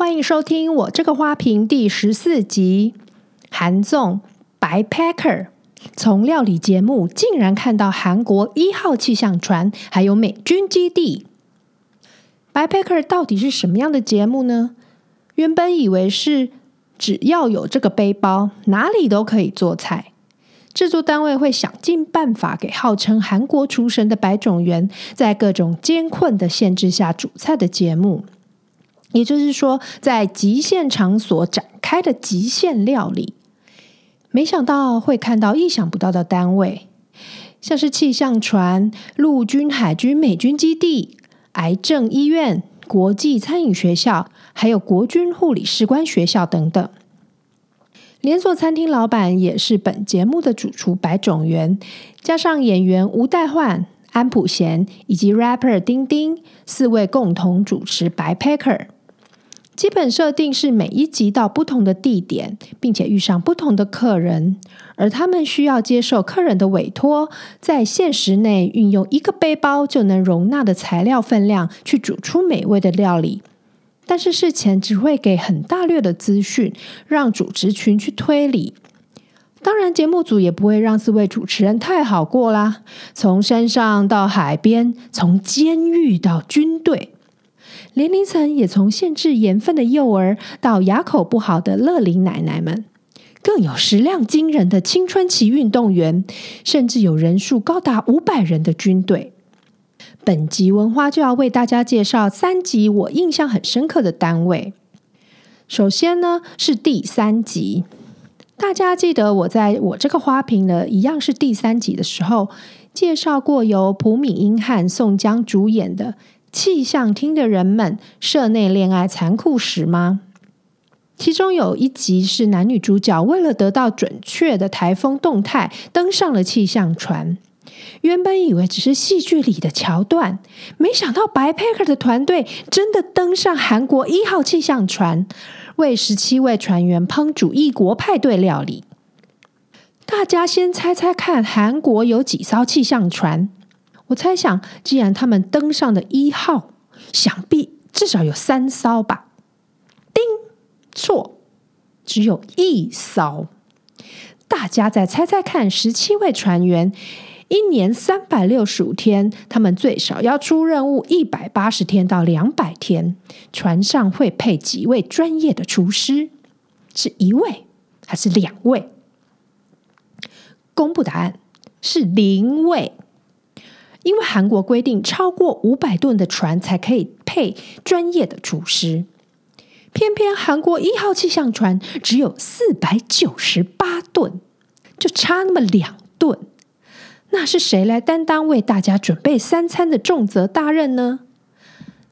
欢迎收听我这个花瓶第十四集。韩综 Backpacker 从料理节目竟然看到韩国一号气象船，还有美军基地。白 packer 到底是什么样的节目呢？原本以为是只要有这个背包，哪里都可以做菜。制作单位会想尽办法给号称韩国厨神的白种元，在各种艰困的限制下煮菜的节目。也就是说，在极限场所展开的极限料理，没想到会看到意想不到的单位，像是气象船、陆军、海军、美军基地、癌症医院、国际餐饮学校，还有国军护理士官学校等等。连锁餐厅老板也是本节目的主厨白种元，加上演员吴代焕、安普贤以及 rapper 丁丁四位共同主持白 Packer。基本设定是每一集到不同的地点，并且遇上不同的客人，而他们需要接受客人的委托，在限时内运用一个背包就能容纳的材料分量去煮出美味的料理。但是事前只会给很大略的资讯，让主持群去推理。当然，节目组也不会让四位主持人太好过啦。从山上到海边，从监狱到军队。年龄层也从限制盐分的幼儿到牙口不好的乐龄奶奶们，更有食量惊人的青春期运动员，甚至有人数高达五百人的军队。本集文花就要为大家介绍三集我印象很深刻的单位。首先呢，是第三集，大家记得我在我这个花瓶呢，一样是第三集的时候介绍过由朴敏英和宋江主演的。气象厅的人们社内恋爱残酷史吗？其中有一集是男女主角为了得到准确的台风动态，登上了气象船。原本以为只是戏剧里的桥段，没想到 Backpacker 的团队真的登上韩国一号气象船，为十七位船员烹煮异国派对料理。大家先猜猜看，韩国有几艘气象船？我猜想，既然他们登上的一号，想必至少有三艘吧？叮，错，只有一艘。大家再猜猜看，十七位船员，一年三百六十五天，他们最少要出任务一百八十天到两百天。船上会配几位专业的厨师？是一位还是两位？公布答案是零位。因为韩国规定，超过五百吨的船才可以配专业的厨师，偏偏韩国一号气象船只有四百九十八吨，就差那么两吨，那是谁来担当为大家准备三餐的重责大任呢？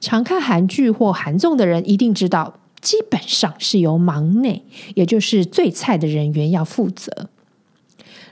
常看韩剧或韩综的人一定知道，基本上是由忙内，也就是最菜的人员要负责。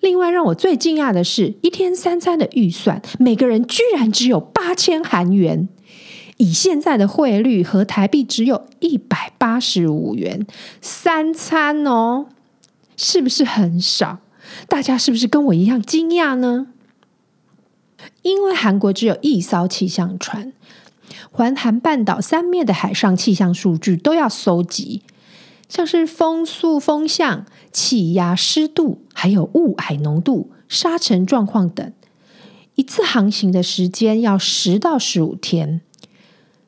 另外让我最惊讶的是，一天三餐的预算，每个人居然只有八千韩元，以现在的汇率和台币只有一百八十五元，三餐哦，是不是很少？大家是不是跟我一样惊讶呢？因为韩国只有一艘气象船，环韩半岛三面的海上气象数据都要搜集。像是风速、风向、气压、湿度，还有雾霭浓度、沙尘状况等，一次航行的时间要十到十五天。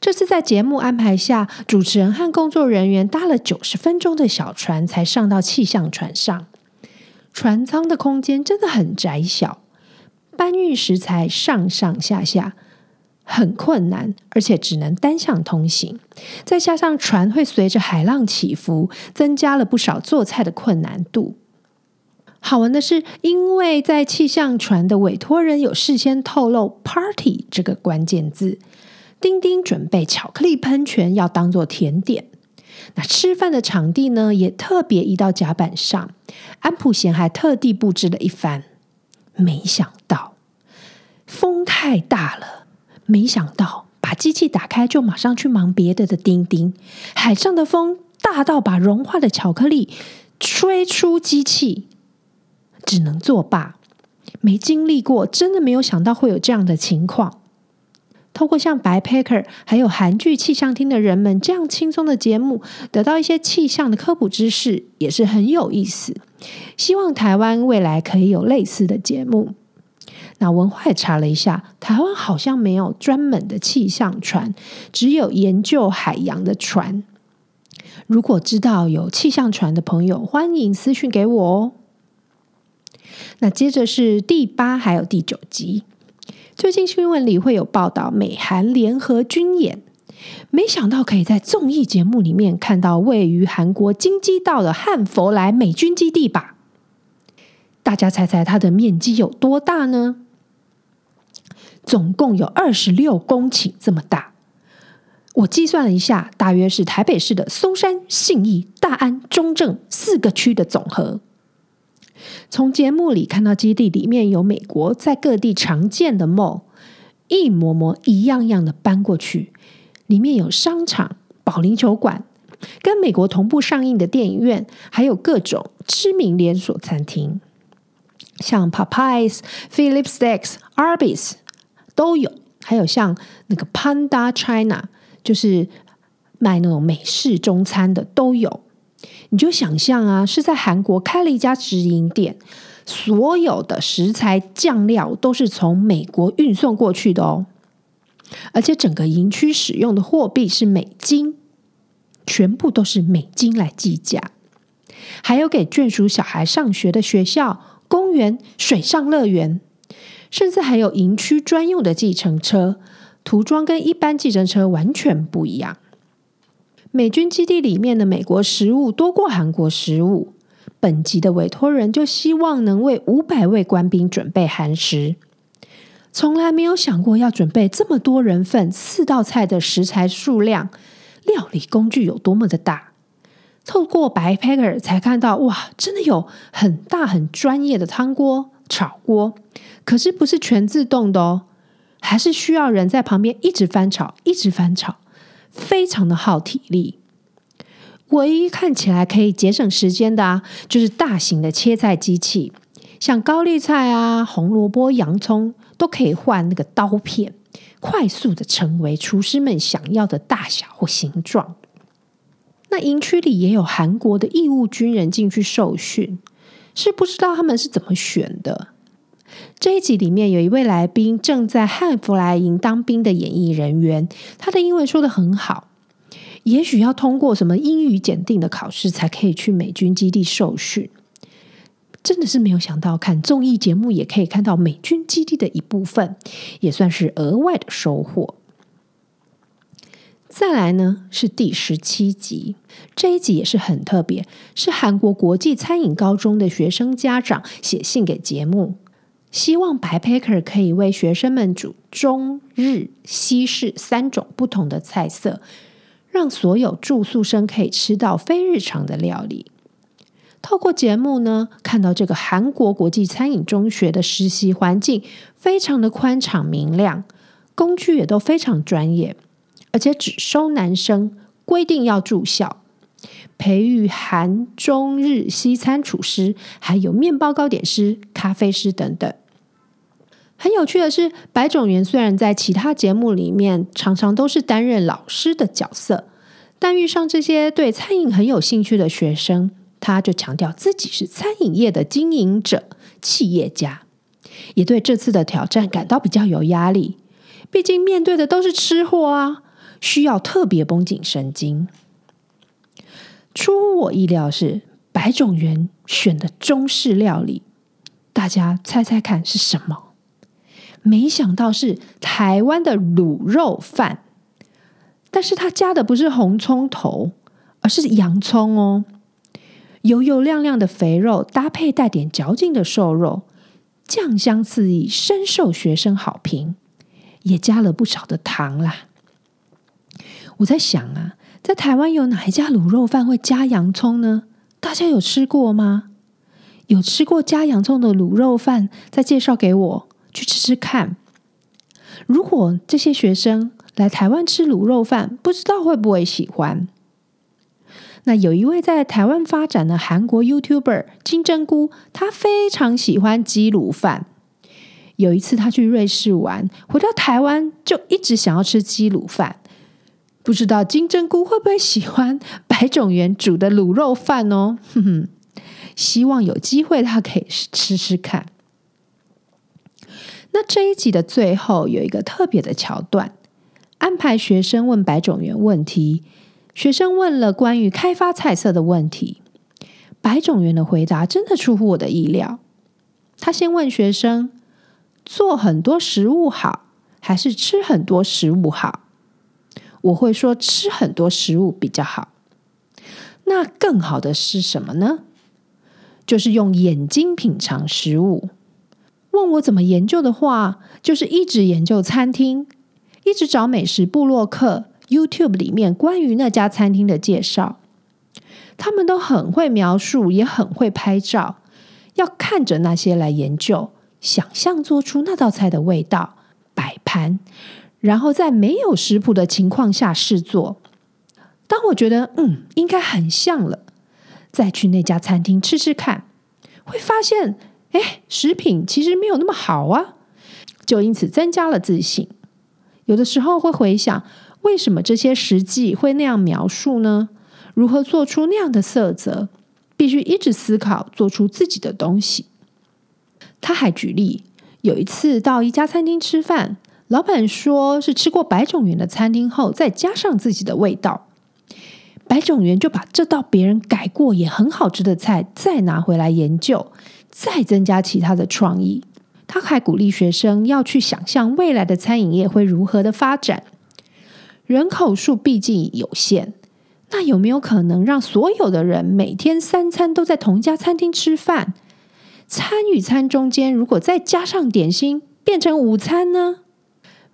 这次在节目安排下，主持人和工作人员搭了九十分钟的小船，才上到气象船上。船舱的空间真的很窄小，搬运食材上上下下。很困难，而且只能单向通行。再加上船会随着海浪起伏，增加了不少做菜的困难度。好玩的是，因为在气象船的委托人有事先透露 “party” 这个关键字，丁丁准备巧克力喷泉要当做甜点。那吃饭的场地呢，也特别移到甲板上。安普贤还特地布置了一番。没想到风太大了。没想到把机器打开就马上去忙别的的丁丁，海上的风大到把融化的巧克力吹出机器，只能作罢。没经历过，真的没有想到会有这样的情况。透过像白 Packer 还有韩剧气象厅的人们这样轻松的节目，得到一些气象的科普知识，也是很有意思。希望台湾未来可以有类似的节目。那文化也查了一下，台湾好像没有专门的气象船，只有研究海洋的船。如果知道有气象船的朋友，欢迎私讯给我哦。那接着是第八还有第九集，最近新闻里会有报道美韩联合军演，没想到可以在综艺节目里面看到位于韩国京畿道的汉弗莱美军基地吧？大家猜猜它的面积有多大呢？总共有二十六公顷这么大。我计算了一下，大约是台北市的松山、信义、大安、中正四个区的总和。从节目里看到基地里面有美国在各地常见的 mall，一模模一样样的搬过去，里面有商场、保龄球馆，跟美国同步上映的电影院，还有各种知名连锁餐厅，像 Popeyes、Philip Steaks、Arby's 都有，还有像那个 Panda China，就是卖那种美式中餐的都有。你就想象啊，是在韩国开了一家直营店，所有的食材酱料都是从美国运送过去的哦，而且整个营区使用的货币是美金，全部都是美金来计价，还有给眷属小孩上学的学校、公园、水上乐园，甚至还有营区专用的计程车，涂装跟一般计程车完全不一样。美军基地里面的美国食物多过韩国食物，本集的委托人就希望能为五百位官兵准备韩食，从来没有想过要准备这么多人份四道菜的食材数量，料理工具有多么的大。透过白 Packer 才看到，哇，真的有很大很专业的汤锅、炒锅，可是不是全自动的哦，还是需要人在旁边一直翻炒，一直翻炒。非常的耗体力，唯一看起来可以节省时间的啊，就是大型的切菜机器，像高丽菜啊、红萝卜、洋葱都可以换那个刀片，快速的成为厨师们想要的大小或形状。那营区里也有韩国的义务军人进去受训，是不知道他们是怎么选的。这一集里面有一位来宾正在汉弗莱营当兵的演艺人员，他的英文说得很好，也许要通过什么英语检定的考试才可以去美军基地受训。真的是没有想到，看综艺节目也可以看到美军基地的一部分，也算是额外的收获。再来呢，是第十七集，这一集也是很特别，是韩国国际餐饮高中的学生家长写信给节目。希望白 Packer 可以为学生们煮中日西式三种不同的菜色，让所有住宿生可以吃到非日常的料理。透过节目呢，看到这个韩国国际餐饮中学的实习环境非常的宽敞明亮，工具也都非常专业，而且只收男生，规定要住校，培育韩中日西餐厨师，还有面包糕点师、咖啡师等等。很有趣的是，白种元虽然在其他节目里面常常都是担任老师的角色，但遇上这些对餐饮很有兴趣的学生，他就强调自己是餐饮业的经营者、企业家，也对这次的挑战感到比较有压力。毕竟面对的都是吃货啊，需要特别绷紧神经。出乎我意料是，白种元选的中式料理，大家猜猜看是什么？没想到是台湾的卤肉饭，但是它加的不是红葱头，而是洋葱哦。油油亮亮的肥肉搭配带点嚼劲的瘦肉，酱香四溢，深受学生好评。也加了不少的糖啦。我在想啊，在台湾有哪一家卤肉饭会加洋葱呢？大家有吃过吗？有吃过加洋葱的卤肉饭，再介绍给我。去吃吃看。如果这些学生来台湾吃卤肉饭，不知道会不会喜欢？那有一位在台湾发展的韩国 YouTuber 金针菇，他非常喜欢鸡卤饭，有一次他去瑞士玩，回到台湾就一直想要吃鸡卤饭。不知道金针菇会不会喜欢白种元煮的卤肉饭哦？哼哼，希望有机会他可以吃吃看。那这一集的最后有一个特别的桥段，安排学生问白种元问题。学生问了关于开发菜色的问题，白种元的回答真的出乎我的意料。他先问学生：做很多食物好，还是吃很多食物好？我会说吃很多食物比较好。那更好的是什么呢？就是用眼睛品尝食物。问我怎么研究的话，就是一直研究餐厅，一直找美食部落客。YouTube 里面关于那家餐厅的介绍，他们都很会描述，也很会拍照。要看着那些来研究，想象做出那道菜的味道，摆盘，然后在没有食谱的情况下试做。当我觉得嗯，应该很像了，再去那家餐厅吃吃看，会发现，哎，食品其实没有那么好啊，就因此增加了自信。有的时候会回想。为什么这些食记会那样描述呢？如何做出那样的色泽？必须一直思考，做出自己的东西。他还举例，有一次到一家餐厅吃饭，老板说是吃过白种园的餐厅后，再加上自己的味道。白种园就把这道别人改过也很好吃的菜再拿回来研究，再增加其他的创意。他还鼓励学生要去想象未来的餐饮业会如何的发展。人口数毕竟有限，那有没有可能让所有的人每天三餐都在同一家餐厅吃饭？餐与餐中间如果再加上点心，变成午餐呢？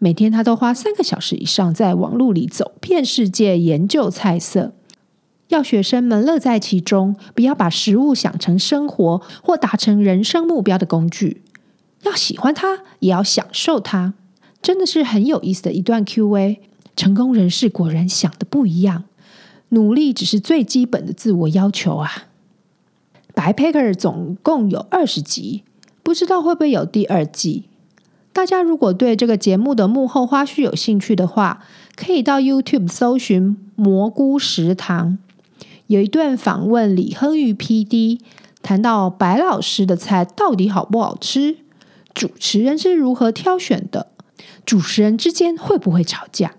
每天他都花三个小时以上在网络里走遍世界研究菜色，要学生们乐在其中，不要把食物想成生活或达成人生目标的工具，要喜欢它，也要享受它。真的是很有意思的一段 Q&A。成功人士果然想的不一样，努力只是最基本的自我要求啊。白 Packer 总共有二十集，不知道会不会有第二季？大家如果对这个节目的幕后花絮有兴趣的话，可以到 YouTube 搜寻蘑菇食堂，有一段访问李亨玉 PD，谈到白老师的菜到底好不好吃，主持人是如何挑选的，主持人之间会不会吵架？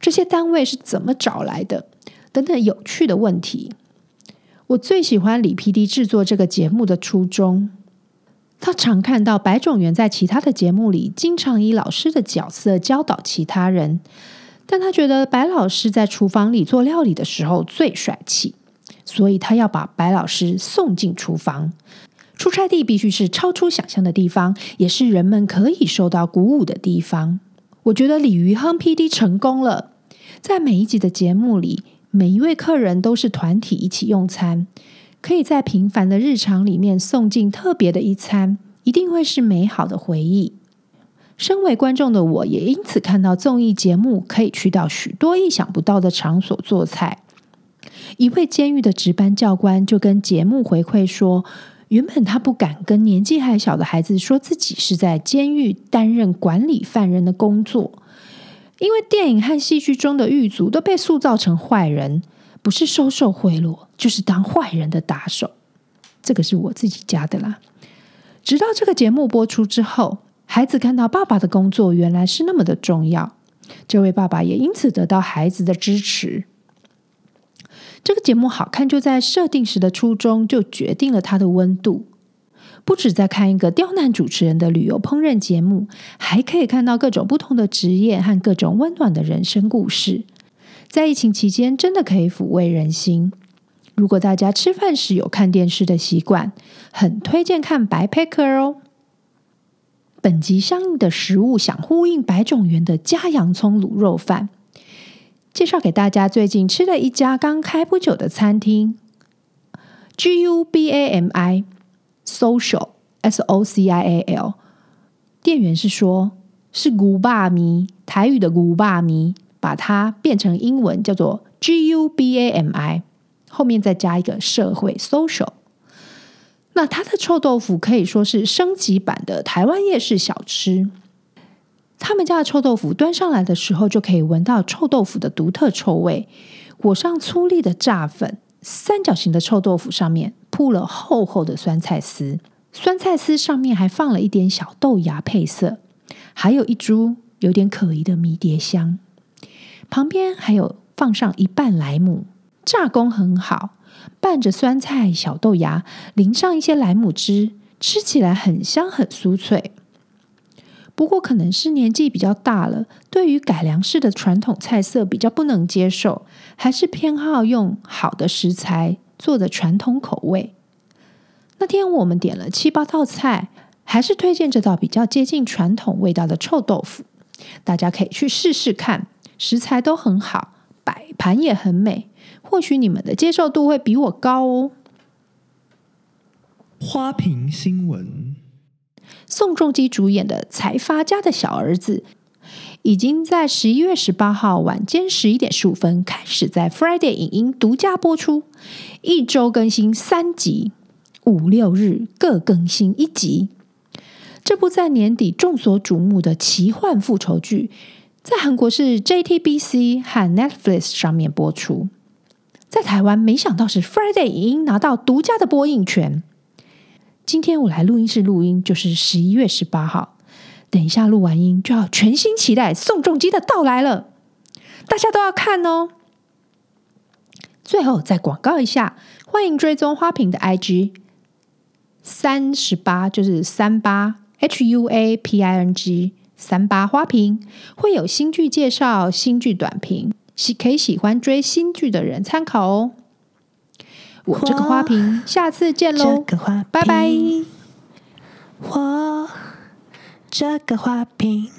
这些单位是怎么找来的？等等有趣的问题。我最喜欢李 PD 制作这个节目的初衷。他常看到白种元在其他的节目里，经常以老师的角色教导其他人，但他觉得白老师在厨房里做料理的时候最帅气，所以他要把白老师送进厨房。出差地必须是超出想象的地方，也是人们可以受到鼓舞的地方。我觉得李于亨 PD 成功了，在每一集的节目里，每一位客人都是团体一起用餐，可以在平凡的日常里面送进特别的一餐，一定会是美好的回忆。身为观众的我，也因此看到综艺节目可以去到许多意想不到的场所做菜。一位监狱的值班教官就跟节目回馈说，原本他不敢跟年纪还小的孩子说自己是在监狱担任管理犯人的工作，因为电影和戏剧中的狱卒都被塑造成坏人，不是收受贿赂，就是当坏人的打手。这个是我自己加的啦。直到这个节目播出之后，孩子看到爸爸的工作原来是那么的重要，这位爸爸也因此得到孩子的支持。这个节目好看，就在设定时的初衷就决定了它的温度。不止在看一个刁难主持人的旅游烹饪节目，还可以看到各种不同的职业和各种温暖的人生故事。在疫情期间，真的可以抚慰人心。如果大家吃饭时有看电视的习惯，很推荐看白 Packer 哦。本集相应的食物想呼应白种元的加洋葱卤肉饭。介绍给大家最近吃的一家刚开不久的餐厅，G U B A M I Social S O C I A L。店员是说，是古巴米台语的古巴米，把它变成英文叫做 G U B A M I，后面再加一个社会 Social。那它的臭豆腐可以说是升级版的台湾夜市小吃。他们家的臭豆腐端上来的时候，就可以闻到臭豆腐的独特臭味。裹上粗粒的炸粉，三角形的臭豆腐上面铺了厚厚的酸菜丝，酸菜丝上面还放了一点小豆芽配色，还有一株有点可疑的迷迭香。旁边还有放上一半莱姆，炸工很好，拌着酸菜、小豆芽，淋上一些莱姆汁，吃起来很香很酥脆。不过可能是年纪比较大了，对于改良式的传统菜色比较不能接受，还是偏好用好的食材做的传统口味。那天我们点了七八道菜，还是推荐这道比较接近传统味道的臭豆腐，大家可以去试试看。食材都很好，摆盘也很美，或许你们的接受度会比我高哦。花瓶新闻。宋仲基主演的《财阀家的小儿子》已经在十一月十八号晚间十一点十五分开始在 Friday 影音独家播出，一周更新三集，五六日各更新一集。这部在年底众所瞩目的奇幻复仇剧，在韩国是 JTBC 和 Netflix 上面播出，在台湾没想到是 Friday 影音拿到独家的播映权。今天我来录音室录音，就是十一月十八号。等一下录完音，就要全心期待宋仲基的到来了。大家都要看哦。最后再广告一下，欢迎追踪花瓶的 IG 三十八，就是三八 H U A P I N G 三八花瓶，会有新剧介绍、新剧短评，喜可以喜欢追新剧的人参考哦。我这个花瓶，下次见喽，拜拜。我这个花瓶。